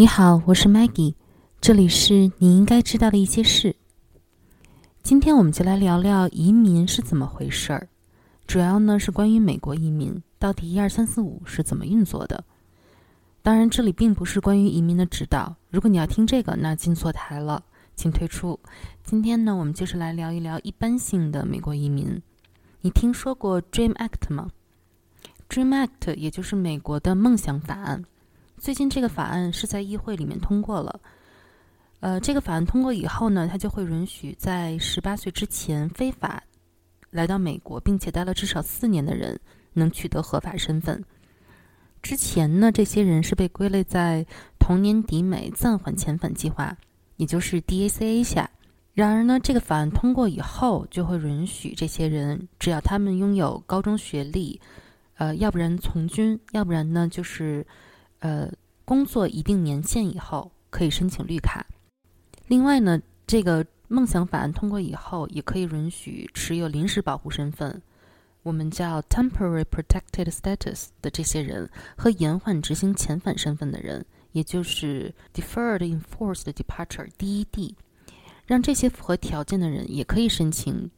你好，我是 Maggie，这里是你应该知道的一些事。今天我们就来聊聊移民是怎么回事儿，主要呢是关于美国移民到底一二三四五是怎么运作的。当然，这里并不是关于移民的指导。如果你要听这个，那进错台了，请退出。今天呢，我们就是来聊一聊一般性的美国移民。你听说过 Dream Act 吗？Dream Act 也就是美国的梦想法案。最近这个法案是在议会里面通过了。呃，这个法案通过以后呢，它就会允许在十八岁之前非法来到美国，并且待了至少四年的人能取得合法身份。之前呢，这些人是被归类在童年抵美暂缓遣返计划，也就是 DACA 下。然而呢，这个法案通过以后，就会允许这些人，只要他们拥有高中学历，呃，要不然从军，要不然呢就是。呃，工作一定年限以后可以申请绿卡。另外呢，这个梦想法案通过以后，也可以允许持有临时保护身份，我们叫 temporary protected status 的这些人和延缓执行遣返身份的人，也就是 deferred enforced departure（DED），让这些符合条件的人也可以申请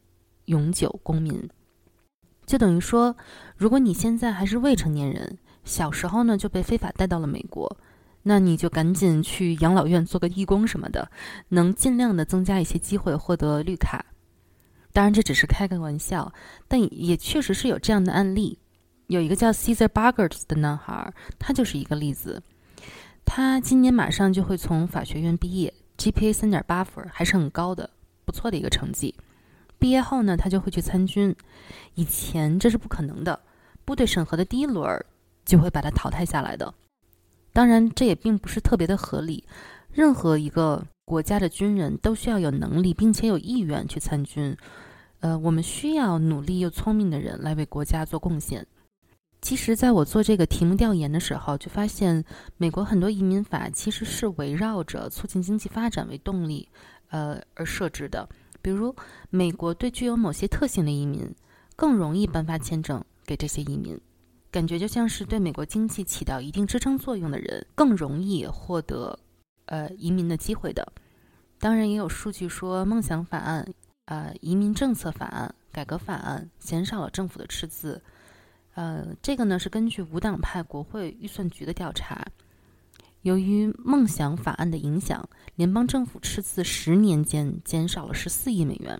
永久公民。就等于说，如果你现在还是未成年人。小时候呢就被非法带到了美国，那你就赶紧去养老院做个义工什么的，能尽量的增加一些机会获得绿卡。当然这只是开个玩笑，但也确实是有这样的案例。有一个叫 Caesar Boggart 的男孩，他就是一个例子。他今年马上就会从法学院毕业，GPA 三点八分，还是很高的，不错的一个成绩。毕业后呢，他就会去参军。以前这是不可能的，部队审核的第一轮。就会把他淘汰下来的。当然，这也并不是特别的合理。任何一个国家的军人都需要有能力并且有意愿去参军。呃，我们需要努力又聪明的人来为国家做贡献。其实，在我做这个题目调研的时候，就发现美国很多移民法其实是围绕着促进经济发展为动力，呃而设置的。比如，美国对具有某些特性的移民更容易颁发签证给这些移民。感觉就像是对美国经济起到一定支撑作用的人更容易获得，呃，移民的机会的。当然，也有数据说，梦想法案、呃，移民政策法案、改革法案减少了政府的赤字。呃，这个呢是根据无党派国会预算局的调查，由于梦想法案的影响，联邦政府赤字十年间减少了十四亿美元。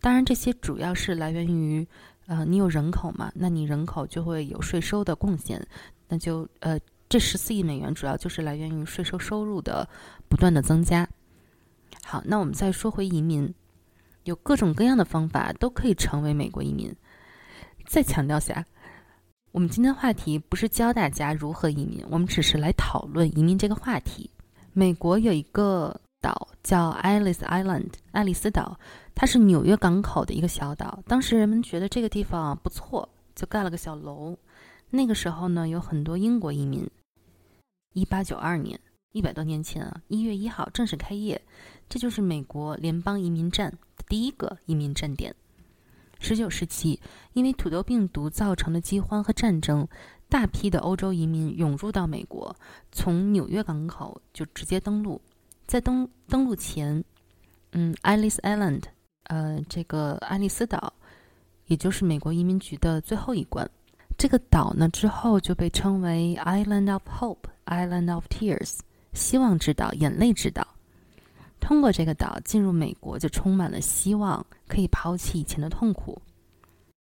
当然，这些主要是来源于。呃，你有人口嘛？那你人口就会有税收的贡献，那就呃，这十四亿美元主要就是来源于税收收入的不断的增加。好，那我们再说回移民，有各种各样的方法都可以成为美国移民。再强调下，我们今天话题不是教大家如何移民，我们只是来讨论移民这个话题。美国有一个。岛叫 Alice Island，爱丽丝岛，它是纽约港口的一个小岛。当时人们觉得这个地方不错，就盖了个小楼。那个时候呢，有很多英国移民。一八九二年，一百多年前啊，一月一号正式开业，这就是美国联邦移民站的第一个移民站点。十九世纪，因为土豆病毒造成的饥荒和战争，大批的欧洲移民涌入到美国，从纽约港口就直接登陆。在登登陆前，嗯，Alice Island，呃，这个爱丽丝岛，也就是美国移民局的最后一关。这个岛呢，之后就被称为 Island of Hope，Island of Tears，希望之岛，眼泪之岛。通过这个岛进入美国，就充满了希望，可以抛弃以前的痛苦。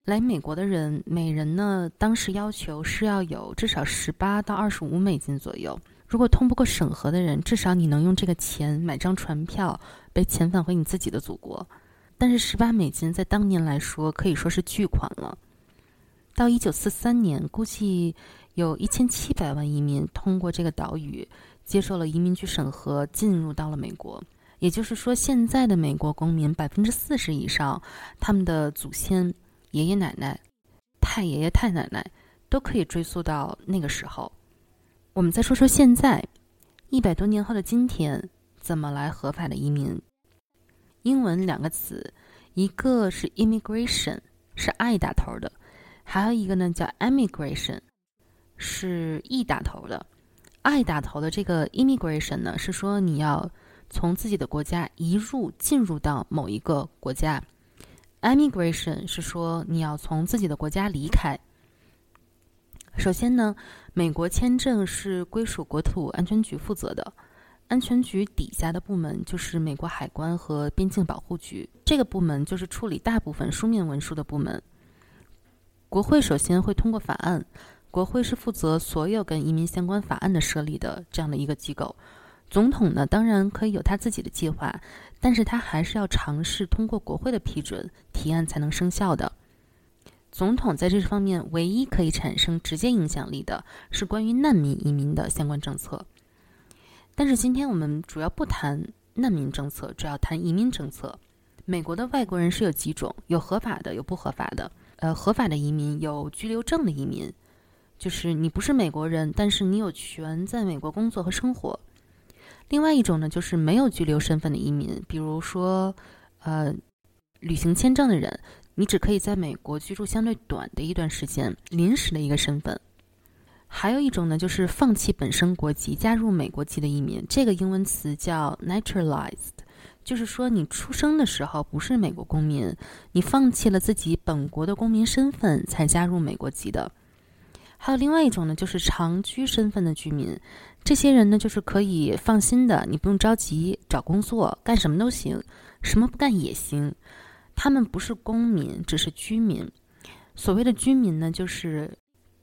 来美国的人，每人呢，当时要求是要有至少十八到二十五美金左右。如果通不过审核的人，至少你能用这个钱买张船票，被遣返回你自己的祖国。但是十八美金在当年来说可以说是巨款了。到一九四三年，估计有一千七百万移民通过这个岛屿接受了移民局审核，进入到了美国。也就是说，现在的美国公民百分之四十以上，他们的祖先、爷爷奶奶、太爷爷太奶奶都可以追溯到那个时候。我们再说说现在，一百多年后的今天，怎么来合法的移民？英文两个词，一个是 immigration，是 i 打头的，还有一个呢叫 emigration，是 e 打头的。，I 打头的这个 immigration 呢，是说你要从自己的国家移入进入到某一个国家；emigration 是说你要从自己的国家离开。首先呢，美国签证是归属国土安全局负责的，安全局底下的部门就是美国海关和边境保护局，这个部门就是处理大部分书面文书的部门。国会首先会通过法案，国会是负责所有跟移民相关法案的设立的这样的一个机构。总统呢，当然可以有他自己的计划，但是他还是要尝试通过国会的批准，提案才能生效的。总统在这方面唯一可以产生直接影响力的是关于难民移民的相关政策。但是今天我们主要不谈难民政策，主要谈移民政策。美国的外国人是有几种，有合法的，有不合法的。呃，合法的移民有居留证的移民，就是你不是美国人，但是你有权在美国工作和生活。另外一种呢，就是没有居留身份的移民，比如说，呃，旅行签证的人。你只可以在美国居住相对短的一段时间，临时的一个身份。还有一种呢，就是放弃本身国籍，加入美国籍的移民。这个英文词叫 naturalized，就是说你出生的时候不是美国公民，你放弃了自己本国的公民身份才加入美国籍的。还有另外一种呢，就是长居身份的居民。这些人呢，就是可以放心的，你不用着急找工作，干什么都行，什么不干也行。他们不是公民，只是居民。所谓的居民呢，就是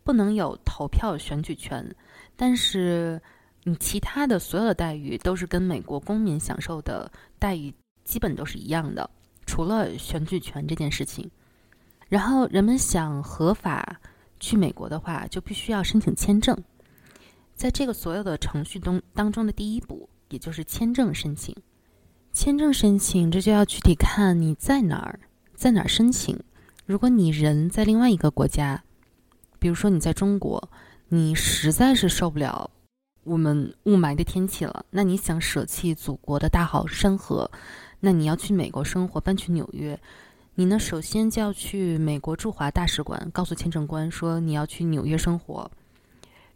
不能有投票选举权，但是你其他的所有的待遇都是跟美国公民享受的待遇基本都是一样的，除了选举权这件事情。然后人们想合法去美国的话，就必须要申请签证。在这个所有的程序中当中的第一步，也就是签证申请。签证申请，这就要具体看你在哪儿，在哪儿申请。如果你人在另外一个国家，比如说你在中国，你实在是受不了我们雾霾的天气了，那你想舍弃祖国的大好山河，那你要去美国生活，搬去纽约，你呢首先就要去美国驻华大使馆，告诉签证官说你要去纽约生活，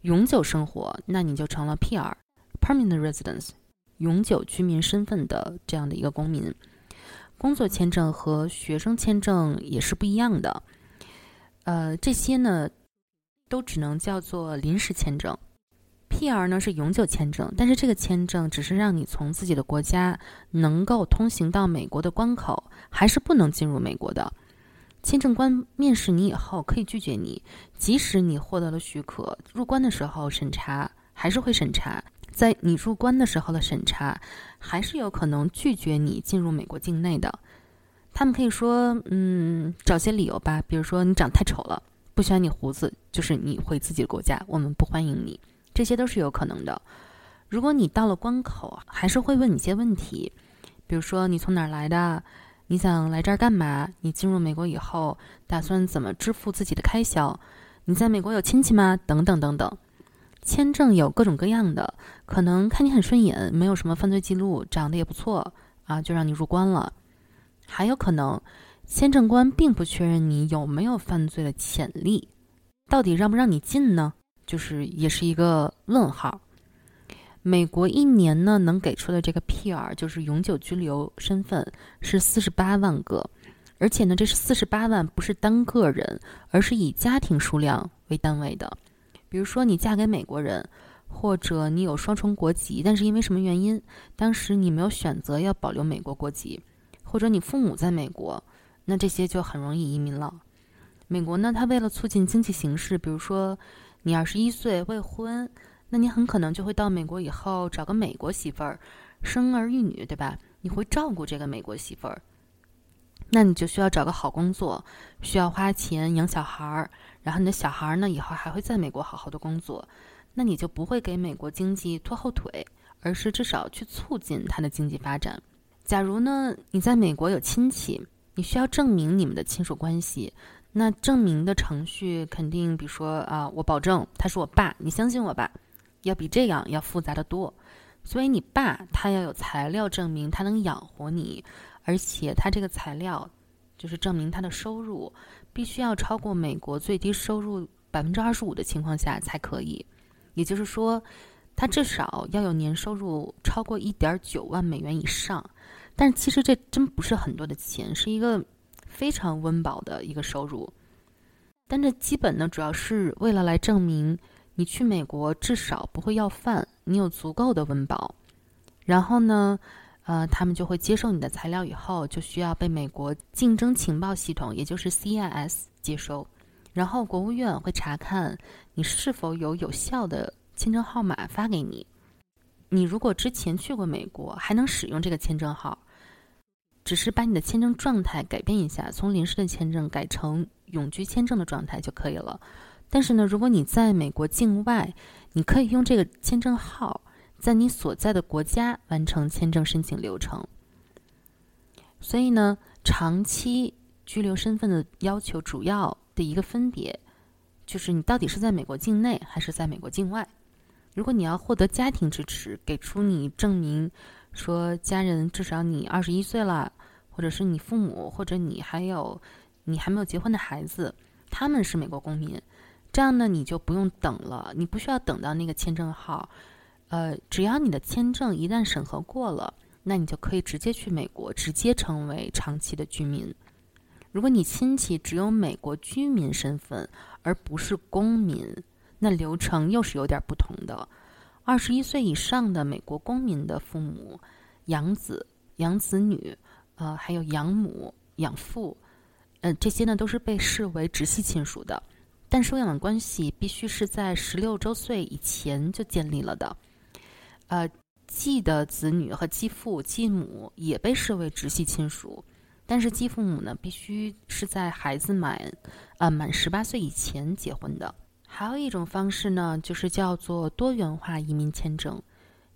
永久生活，那你就成了 PR（Permanent Residence）。永久居民身份的这样的一个公民，工作签证和学生签证也是不一样的。呃，这些呢都只能叫做临时签证。PR 呢是永久签证，但是这个签证只是让你从自己的国家能够通行到美国的关口，还是不能进入美国的。签证官面试你以后可以拒绝你，即使你获得了许可，入关的时候审查还是会审查。在你入关的时候的审查，还是有可能拒绝你进入美国境内的。他们可以说，嗯，找些理由吧，比如说你长太丑了，不喜欢你胡子，就是你回自己的国家，我们不欢迎你。这些都是有可能的。如果你到了关口，还是会问你一些问题，比如说你从哪儿来的，你想来这儿干嘛？你进入美国以后打算怎么支付自己的开销？你在美国有亲戚吗？等等等等。签证有各种各样的，可能看你很顺眼，没有什么犯罪记录，长得也不错啊，就让你入关了。还有可能，签证官并不确认你有没有犯罪的潜力，到底让不让你进呢？就是也是一个问号。美国一年呢能给出的这个 PR，就是永久居留身份，是四十八万个，而且呢，这是四十八万不是单个人，而是以家庭数量为单位的。比如说，你嫁给美国人，或者你有双重国籍，但是因为什么原因，当时你没有选择要保留美国国籍，或者你父母在美国，那这些就很容易移民了。美国呢，它为了促进经济形势，比如说你二十一岁未婚，那你很可能就会到美国以后找个美国媳妇儿，生儿育女，对吧？你会照顾这个美国媳妇儿，那你就需要找个好工作，需要花钱养小孩儿。然后你的小孩儿呢，以后还会在美国好好的工作，那你就不会给美国经济拖后腿，而是至少去促进它的经济发展。假如呢，你在美国有亲戚，你需要证明你们的亲属关系，那证明的程序肯定，比如说啊，我保证他是我爸，你相信我吧，要比这样要复杂的多。所以你爸他要有材料证明他能养活你，而且他这个材料就是证明他的收入。必须要超过美国最低收入百分之二十五的情况下才可以，也就是说，他至少要有年收入超过一点九万美元以上。但其实这真不是很多的钱，是一个非常温饱的一个收入。但这基本呢，主要是为了来证明你去美国至少不会要饭，你有足够的温饱。然后呢，呃，他们就会接受你的材料以后，就需要被美国竞争情报系统，也就是 CIS 接收。然后国务院会查看你是否有有效的签证号码发给你。你如果之前去过美国，还能使用这个签证号，只是把你的签证状态改变一下，从临时的签证改成永居签证的状态就可以了。但是呢，如果你在美国境外，你可以用这个签证号在你所在的国家完成签证申请流程。所以呢，长期居留身份的要求主要的一个分别，就是你到底是在美国境内还是在美国境外。如果你要获得家庭支持，给出你证明。说家人至少你二十一岁了，或者是你父母，或者你还有你还没有结婚的孩子，他们是美国公民，这样呢你就不用等了，你不需要等到那个签证号，呃，只要你的签证一旦审核过了，那你就可以直接去美国，直接成为长期的居民。如果你亲戚只有美国居民身份而不是公民，那流程又是有点不同的。二十一岁以上的美国公民的父母、养子、养子女，呃，还有养母、养父，嗯，这些呢都是被视为直系亲属的。但收养关系必须是在十六周岁以前就建立了的。呃，继的子女和继父、继母也被视为直系亲属，但是继父母呢必须是在孩子满，呃，满十八岁以前结婚的。还有一种方式呢，就是叫做多元化移民签证，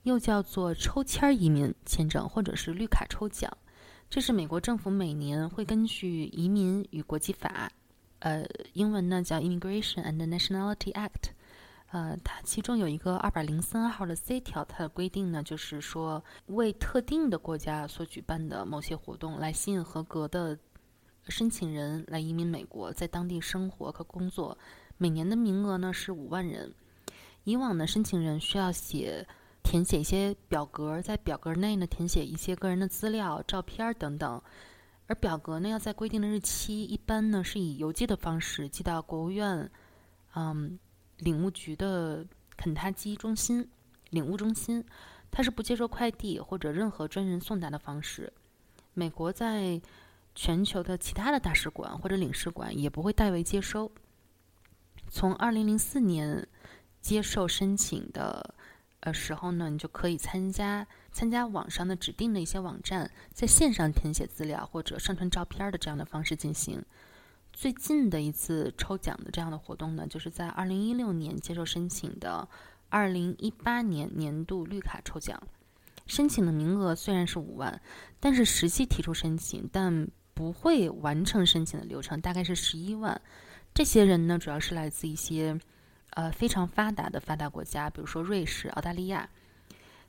又叫做抽签移民签证，或者是绿卡抽奖。这是美国政府每年会根据《移民与国际法》，呃，英文呢叫《Immigration and Nationality Act》，呃，它其中有一个二百零三号的 C 条，它的规定呢，就是说为特定的国家所举办的某些活动，来吸引合格的申请人来移民美国，在当地生活和工作。每年的名额呢是五万人。以往呢，申请人需要写填写一些表格，在表格内呢填写一些个人的资料、照片等等。而表格呢要在规定的日期，一般呢是以邮寄的方式寄到国务院，嗯，领务局的肯塔基中心领务中心。它是不接受快递或者任何专人送达的方式。美国在全球的其他的大使馆或者领事馆也不会代为接收。从二零零四年接受申请的呃时候呢，你就可以参加参加网上的指定的一些网站，在线上填写资料或者上传照片的这样的方式进行。最近的一次抽奖的这样的活动呢，就是在二零一六年接受申请的二零一八年年度绿卡抽奖。申请的名额虽然是五万，但是实际提出申请但不会完成申请的流程大概是十一万。这些人呢，主要是来自一些，呃，非常发达的发达国家，比如说瑞士、澳大利亚。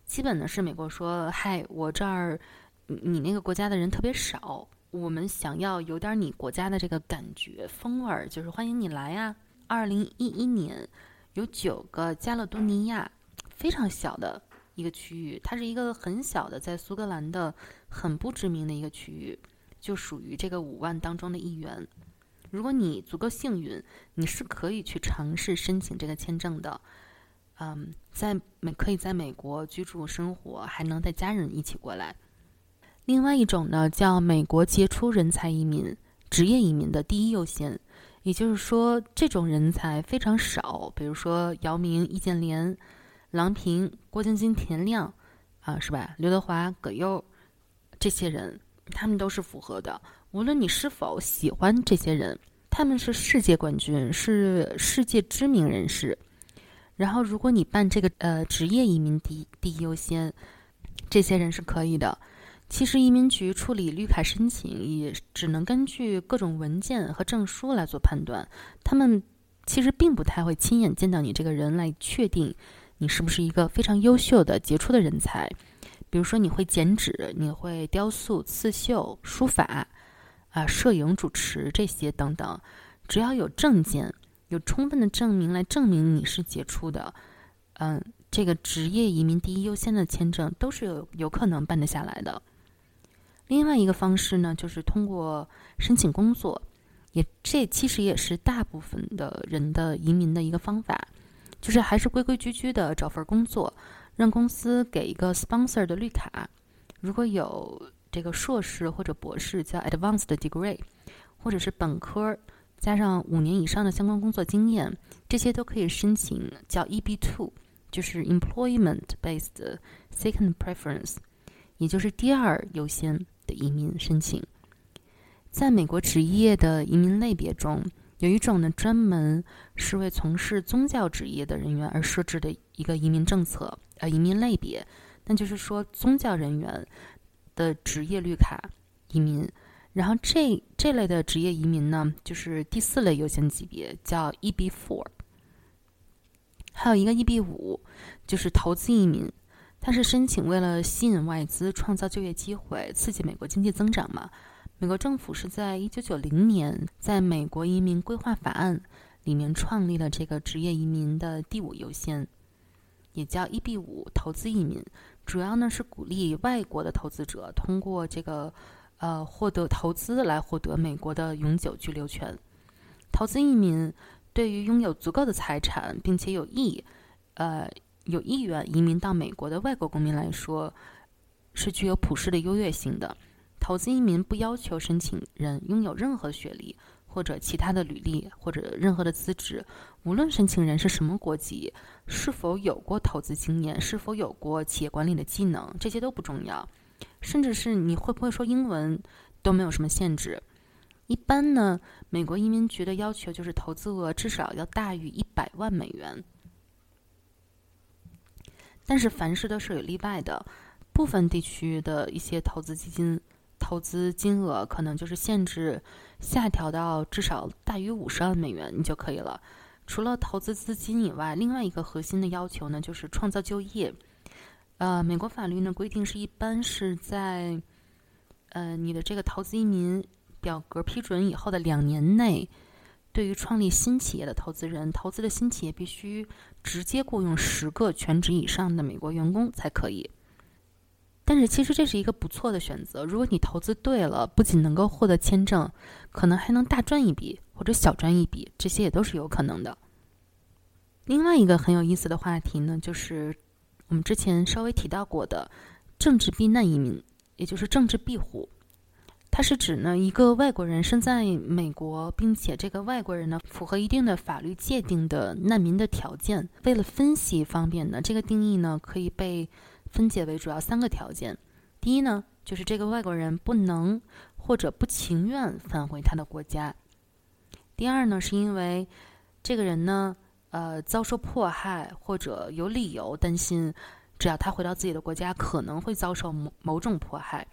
基本呢是美国说：“嗨，我这儿，你那个国家的人特别少，我们想要有点你国家的这个感觉风味儿，就是欢迎你来呀。”二零一一年，有九个加勒多尼亚，非常小的一个区域，它是一个很小的，在苏格兰的很不知名的一个区域，就属于这个五万当中的一员。如果你足够幸运，你是可以去尝试申请这个签证的。嗯，在美可以在美国居住生活，还能带家人一起过来。另外一种呢，叫美国杰出人才移民、职业移民的第一优先，也就是说，这种人才非常少。比如说姚明、易建联、郎平、郭晶晶、田亮，啊，是吧？刘德华、葛优，这些人，他们都是符合的。无论你是否喜欢这些人，他们是世界冠军，是世界知名人士。然后，如果你办这个呃职业移民第第一优先，这些人是可以的。其实移民局处理绿卡申请也只能根据各种文件和证书来做判断，他们其实并不太会亲眼见到你这个人来确定你是不是一个非常优秀的杰出的人才。比如说，你会剪纸，你会雕塑、刺绣、书法。啊，摄影、主持这些等等，只要有证件，有充分的证明来证明你是杰出的，嗯，这个职业移民第一优先的签证都是有有可能办得下来的。另外一个方式呢，就是通过申请工作，也这其实也是大部分的人的移民的一个方法，就是还是规规矩矩的找份工作，让公司给一个 sponsor 的绿卡。如果有这个硕士或者博士叫 advanced degree，或者是本科加上五年以上的相关工作经验，这些都可以申请叫 EB two，就是 employment based second preference，也就是第二优先。的移民申请，在美国职业的移民类别中，有一种呢专门是为从事宗教职业的人员而设置的一个移民政策，呃，移民类别，那就是说宗教人员的职业绿卡移民。然后这这类的职业移民呢，就是第四类优先级别，叫 EB four。还有一个 EB 五，就是投资移民。它是申请为了吸引外资、创造就业机会、刺激美国经济增长嘛？美国政府是在一九九零年在美国移民规划法案里面创立了这个职业移民的第五优先，也叫 EB 五投资移民，主要呢是鼓励外国的投资者通过这个呃获得投资来获得美国的永久居留权。投资移民对于拥有足够的财产并且有意呃。有意愿移民到美国的外国公民来说，是具有普世的优越性的。投资移民不要求申请人拥有任何学历或者其他的履历或者任何的资质，无论申请人是什么国籍，是否有过投资经验，是否有过企业管理的技能，这些都不重要。甚至是你会不会说英文，都没有什么限制。一般呢，美国移民局的要求就是投资额至少要大于一百万美元。但是凡事都是有例外的，部分地区的一些投资基金投资金额可能就是限制下调到至少大于五十万美元，你就可以了。除了投资资金以外，另外一个核心的要求呢，就是创造就业。呃，美国法律呢规定是一般是在呃你的这个投资移民表格批准以后的两年内。对于创立新企业的投资人，投资的新企业必须直接雇佣十个全职以上的美国员工才可以。但是，其实这是一个不错的选择。如果你投资对了，不仅能够获得签证，可能还能大赚一笔或者小赚一笔，这些也都是有可能的。另外一个很有意思的话题呢，就是我们之前稍微提到过的政治避难移民，也就是政治庇护。它是指呢，一个外国人身在美国，并且这个外国人呢符合一定的法律界定的难民的条件。为了分析方便呢，这个定义呢可以被分解为主要三个条件。第一呢，就是这个外国人不能或者不情愿返回他的国家。第二呢，是因为这个人呢，呃，遭受迫害或者有理由担心，只要他回到自己的国家，可能会遭受某某种迫害。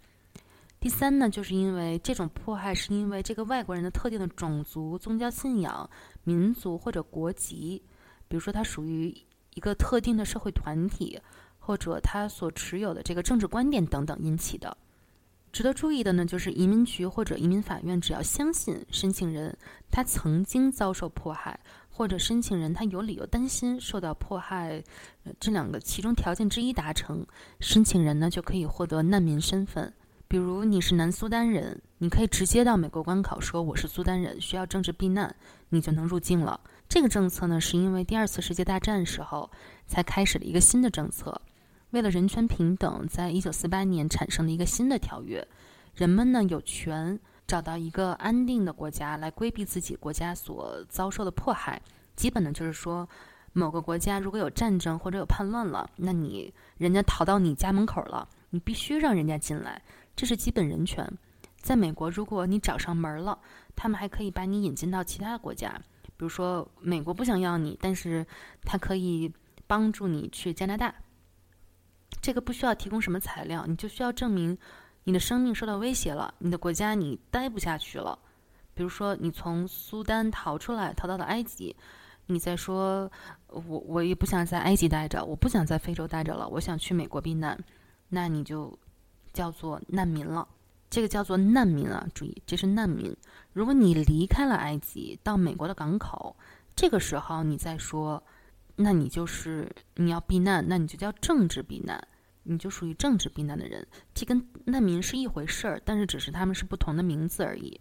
第三呢，就是因为这种迫害是因为这个外国人的特定的种族、宗教信仰、民族或者国籍，比如说他属于一个特定的社会团体，或者他所持有的这个政治观点等等引起的。值得注意的呢，就是移民局或者移民法院只要相信申请人他曾经遭受迫害，或者申请人他有理由担心受到迫害，这两个其中条件之一达成，申请人呢就可以获得难民身份。比如你是南苏丹人，你可以直接到美国关口说我是苏丹人，需要政治避难，你就能入境了。这个政策呢，是因为第二次世界大战时候才开始的一个新的政策，为了人权平等，在一九四八年产生了一个新的条约。人们呢有权找到一个安定的国家来规避自己国家所遭受的迫害。基本呢就是说，某个国家如果有战争或者有叛乱了，那你人家逃到你家门口了，你必须让人家进来。这是基本人权，在美国，如果你找上门了，他们还可以把你引进到其他的国家，比如说美国不想要你，但是他可以帮助你去加拿大。这个不需要提供什么材料，你就需要证明你的生命受到威胁了，你的国家你待不下去了。比如说你从苏丹逃出来，逃到了埃及，你再说我我也不想在埃及待着，我不想在非洲待着了，我想去美国避难，那你就。叫做难民了，这个叫做难民啊！注意，这是难民。如果你离开了埃及，到美国的港口，这个时候你再说那你就是你要避难，那你就叫政治避难，你就属于政治避难的人。这跟难民是一回事儿，但是只是他们是不同的名字而已。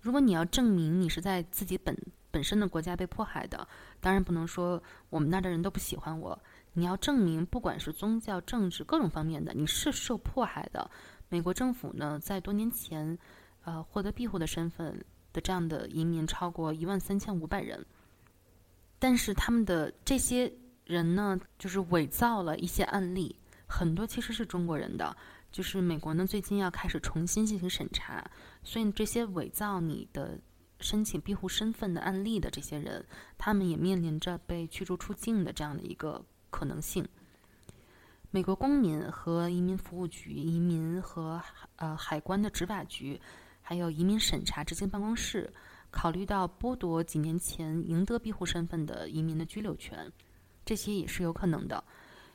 如果你要证明你是在自己本本身的国家被迫害的，当然不能说我们那儿的人都不喜欢我。你要证明，不管是宗教、政治各种方面的，你是受迫害的。美国政府呢，在多年前，呃，获得庇护的身份的这样的移民超过一万三千五百人。但是他们的这些人呢，就是伪造了一些案例，很多其实是中国人的。就是美国呢，最近要开始重新进行审查，所以这些伪造你的申请庇护身份的案例的这些人，他们也面临着被驱逐出境的这样的一个可能性。美国公民和移民服务局、移民和呃海关的执法局，还有移民审查执行办公室，考虑到剥夺几年前赢得庇护身份的移民的居留权，这些也是有可能的。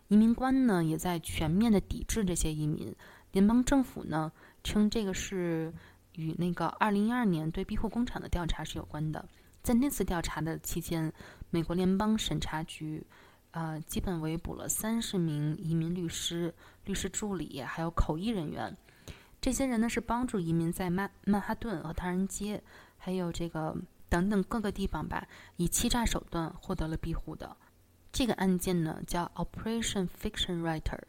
移民官呢也在全面的抵制这些移民。联邦政府呢称这个是与那个2012年对庇护工厂的调查是有关的。在那次调查的期间，美国联邦审查局呃基本围捕了三十名移民律师、律师助理还有口译人员。这些人呢是帮助移民在曼曼哈顿和唐人街还有这个等等各个地方吧，以欺诈手段获得了庇护的。这个案件呢，叫 Operation Fiction Writer，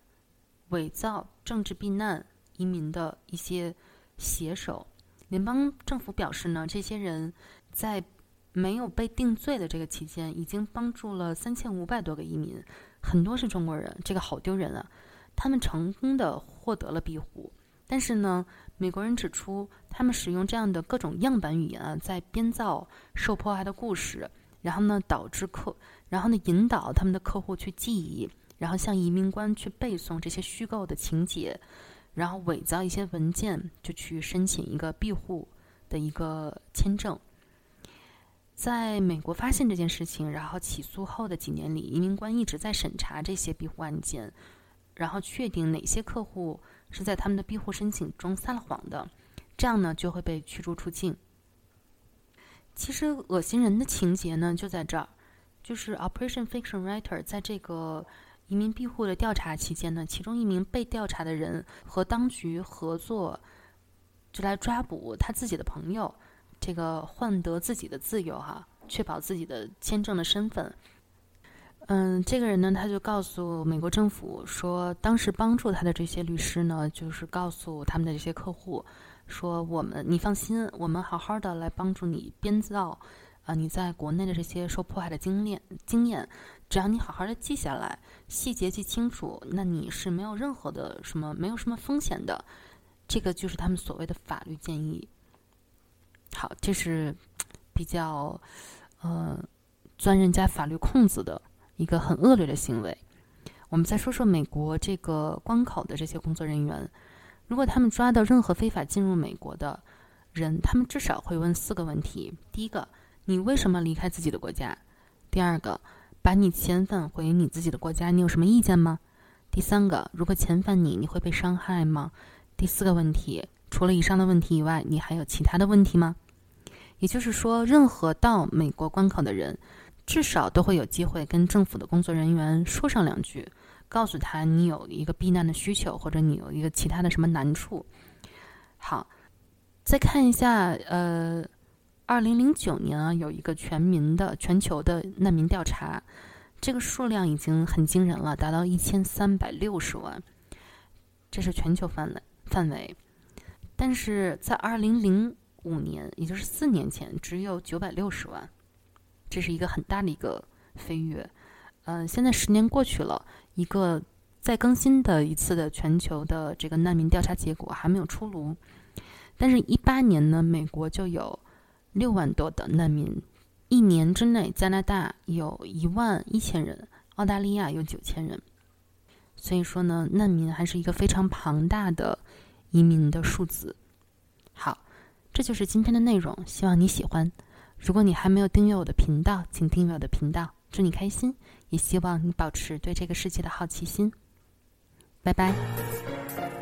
伪造政治避难移民的一些写手。联邦政府表示呢，这些人在没有被定罪的这个期间，已经帮助了三千五百多个移民，很多是中国人，这个好丢人啊！他们成功的获得了庇护，但是呢，美国人指出，他们使用这样的各种样板语言啊，在编造受迫害的故事。然后呢，导致客，然后呢，引导他们的客户去记忆，然后向移民官去背诵这些虚构的情节，然后伪造一些文件，就去申请一个庇护的一个签证。在美国发现这件事情，然后起诉后的几年里，移民官一直在审查这些庇护案件，然后确定哪些客户是在他们的庇护申请中撒了谎的，这样呢，就会被驱逐出境。其实恶心人的情节呢，就在这儿，就是 Operation Fiction Writer 在这个移民庇护的调查期间呢，其中一名被调查的人和当局合作，就来抓捕他自己的朋友，这个换得自己的自由哈，确保自己的签证的身份。嗯，这个人呢，他就告诉美国政府说，当时帮助他的这些律师呢，就是告诉他们的这些客户。说我们，你放心，我们好好的来帮助你编造，啊，你在国内的这些受迫害的经验经验，只要你好好的记下来，细节记清楚，那你是没有任何的什么，没有什么风险的，这个就是他们所谓的法律建议。好，这是比较，呃，钻人家法律空子的一个很恶劣的行为。我们再说说美国这个关口的这些工作人员。如果他们抓到任何非法进入美国的人，他们至少会问四个问题：第一个，你为什么离开自己的国家？第二个，把你遣返回你自己的国家，你有什么意见吗？第三个，如果遣返你，你会被伤害吗？第四个问题，除了以上的问题以外，你还有其他的问题吗？也就是说，任何到美国关口的人，至少都会有机会跟政府的工作人员说上两句。告诉他你有一个避难的需求，或者你有一个其他的什么难处。好，再看一下，呃，二零零九年啊，有一个全民的全球的难民调查，这个数量已经很惊人了，达到一千三百六十万，这是全球范围范围。但是在二零零五年，也就是四年前，只有九百六十万，这是一个很大的一个飞跃。嗯，现在十年过去了。一个再更新的一次的全球的这个难民调查结果还没有出炉，但是，一八年呢，美国就有六万多的难民，一年之内，加拿大有一万一千人，澳大利亚有九千人，所以说呢，难民还是一个非常庞大的移民的数字。好，这就是今天的内容，希望你喜欢。如果你还没有订阅我的频道，请订阅我的频道。祝你开心，也希望你保持对这个世界的好奇心。拜拜。